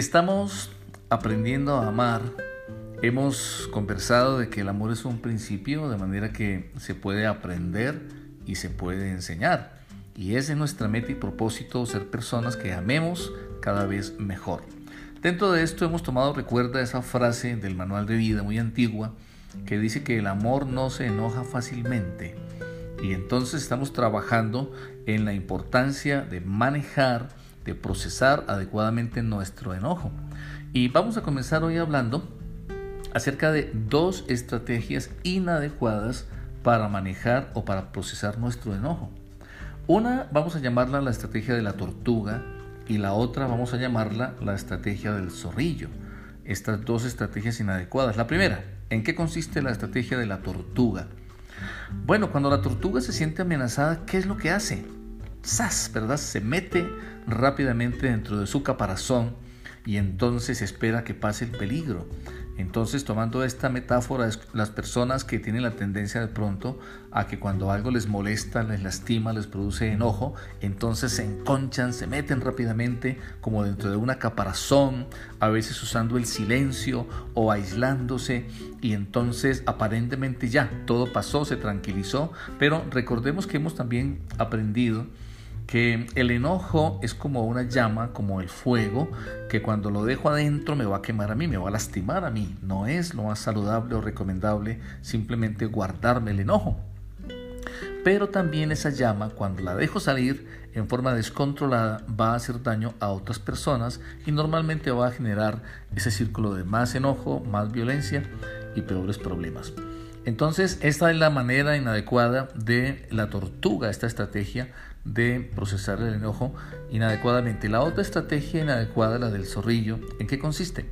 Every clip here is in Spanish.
Estamos aprendiendo a amar. Hemos conversado de que el amor es un principio, de manera que se puede aprender y se puede enseñar. Y es nuestra meta y propósito, ser personas que amemos cada vez mejor. Dentro de esto hemos tomado, recuerda esa frase del manual de vida muy antigua, que dice que el amor no se enoja fácilmente. Y entonces estamos trabajando en la importancia de manejar, de procesar adecuadamente nuestro enojo. Y vamos a comenzar hoy hablando acerca de dos estrategias inadecuadas para manejar o para procesar nuestro enojo. Una vamos a llamarla la estrategia de la tortuga y la otra vamos a llamarla la estrategia del zorrillo. Estas dos estrategias inadecuadas. La primera, ¿en qué consiste la estrategia de la tortuga? Bueno, cuando la tortuga se siente amenazada, ¿qué es lo que hace? ¡Zas! ¿Verdad? Se mete rápidamente dentro de su caparazón y entonces espera que pase el peligro. Entonces, tomando esta metáfora, las personas que tienen la tendencia de pronto a que cuando algo les molesta, les lastima, les produce enojo, entonces se enconchan, se meten rápidamente como dentro de una caparazón, a veces usando el silencio o aislándose, y entonces aparentemente ya todo pasó, se tranquilizó, pero recordemos que hemos también aprendido que el enojo es como una llama, como el fuego, que cuando lo dejo adentro me va a quemar a mí, me va a lastimar a mí. No es lo más saludable o recomendable simplemente guardarme el enojo. Pero también esa llama, cuando la dejo salir en forma descontrolada, va a hacer daño a otras personas y normalmente va a generar ese círculo de más enojo, más violencia y peores problemas. Entonces, esta es la manera inadecuada de la tortuga, esta estrategia de procesar el enojo inadecuadamente. La otra estrategia inadecuada, la del zorrillo, ¿en qué consiste?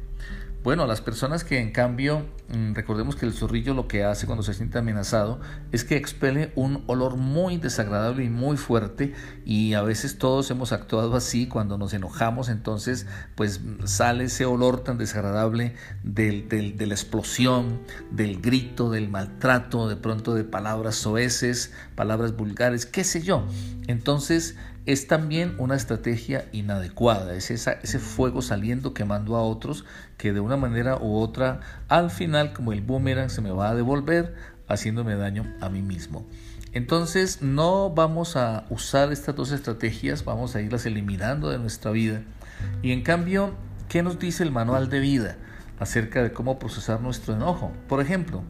Bueno, las personas que en cambio, mm, recordemos que el zorrillo lo que hace cuando se siente amenazado es que expele un olor muy desagradable y muy fuerte y a veces todos hemos actuado así cuando nos enojamos, entonces pues sale ese olor tan desagradable del, de la explosión, del grito, del maltrato, de pronto de palabras soeces, palabras vulgares, qué sé yo. Entonces es también una estrategia inadecuada, es ese fuego saliendo quemando a otros que de una manera u otra al final como el boomerang se me va a devolver haciéndome daño a mí mismo. Entonces no vamos a usar estas dos estrategias, vamos a irlas eliminando de nuestra vida. Y en cambio, ¿qué nos dice el manual de vida acerca de cómo procesar nuestro enojo? Por ejemplo,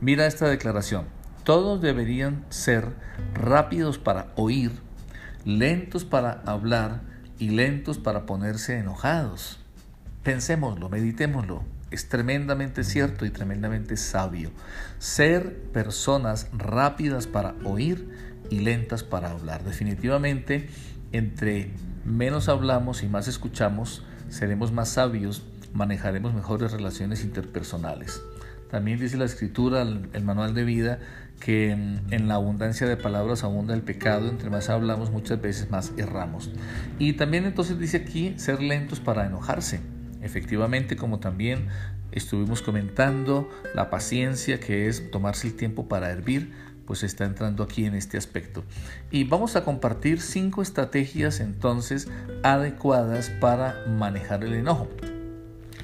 mira esta declaración. Todos deberían ser rápidos para oír, lentos para hablar y lentos para ponerse enojados. Pensémoslo, meditémoslo. Es tremendamente cierto y tremendamente sabio. Ser personas rápidas para oír y lentas para hablar. Definitivamente, entre menos hablamos y más escuchamos, seremos más sabios, manejaremos mejores relaciones interpersonales. También dice la escritura, el, manual de vida, que en, la abundancia de palabras abunda el pecado, entre más hablamos muchas veces más erramos. Y también entonces dice aquí ser lentos para enojarse. Efectivamente, como también estuvimos comentando, la paciencia que es tomarse el tiempo para hervir, pues está entrando aquí en este aspecto. Y vamos a compartir cinco estrategias entonces adecuadas para manejar el enojo.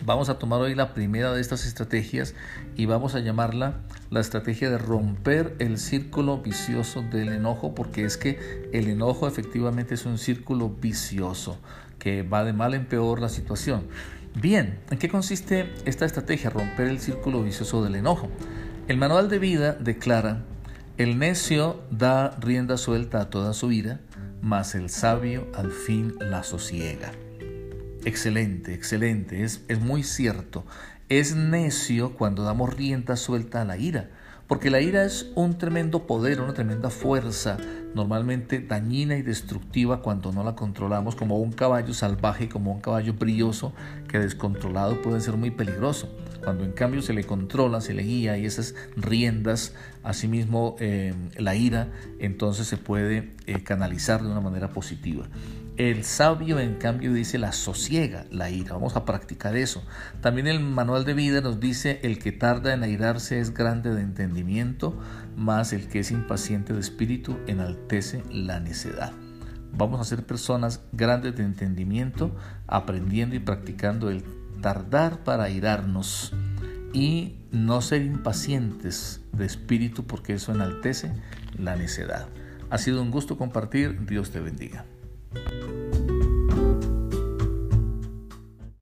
Vamos a tomar hoy la primera de estas estrategias y vamos a llamarla la estrategia de romper el círculo vicioso del enojo, porque es que el enojo efectivamente es un círculo vicioso que va de mal en peor la situación. Bien, ¿en qué consiste esta estrategia? Romper el círculo vicioso del enojo. El manual de vida declara, el necio da rienda suelta a toda su ira, mas el sabio al fin la sosiega. Excelente, excelente, es, es muy cierto. Es necio cuando damos rienda suelta a la ira, porque la ira es un tremendo poder, una tremenda fuerza, normalmente dañina y destructiva cuando no la controlamos, como un caballo salvaje, como un caballo brioso, que descontrolado puede ser muy peligroso. Cuando en cambio se le controla, se le guía y esas riendas, asimismo eh, la ira, entonces se puede eh, canalizar de una manera positiva. El sabio, en cambio, dice la sosiega la ira. Vamos a practicar eso. También el manual de vida nos dice el que tarda en airarse es grande de entendimiento, más el que es impaciente de espíritu enaltece la necedad. Vamos a ser personas grandes de entendimiento, aprendiendo y practicando el tardar para airarnos y no ser impacientes de espíritu porque eso enaltece la necedad. Ha sido un gusto compartir. Dios te bendiga.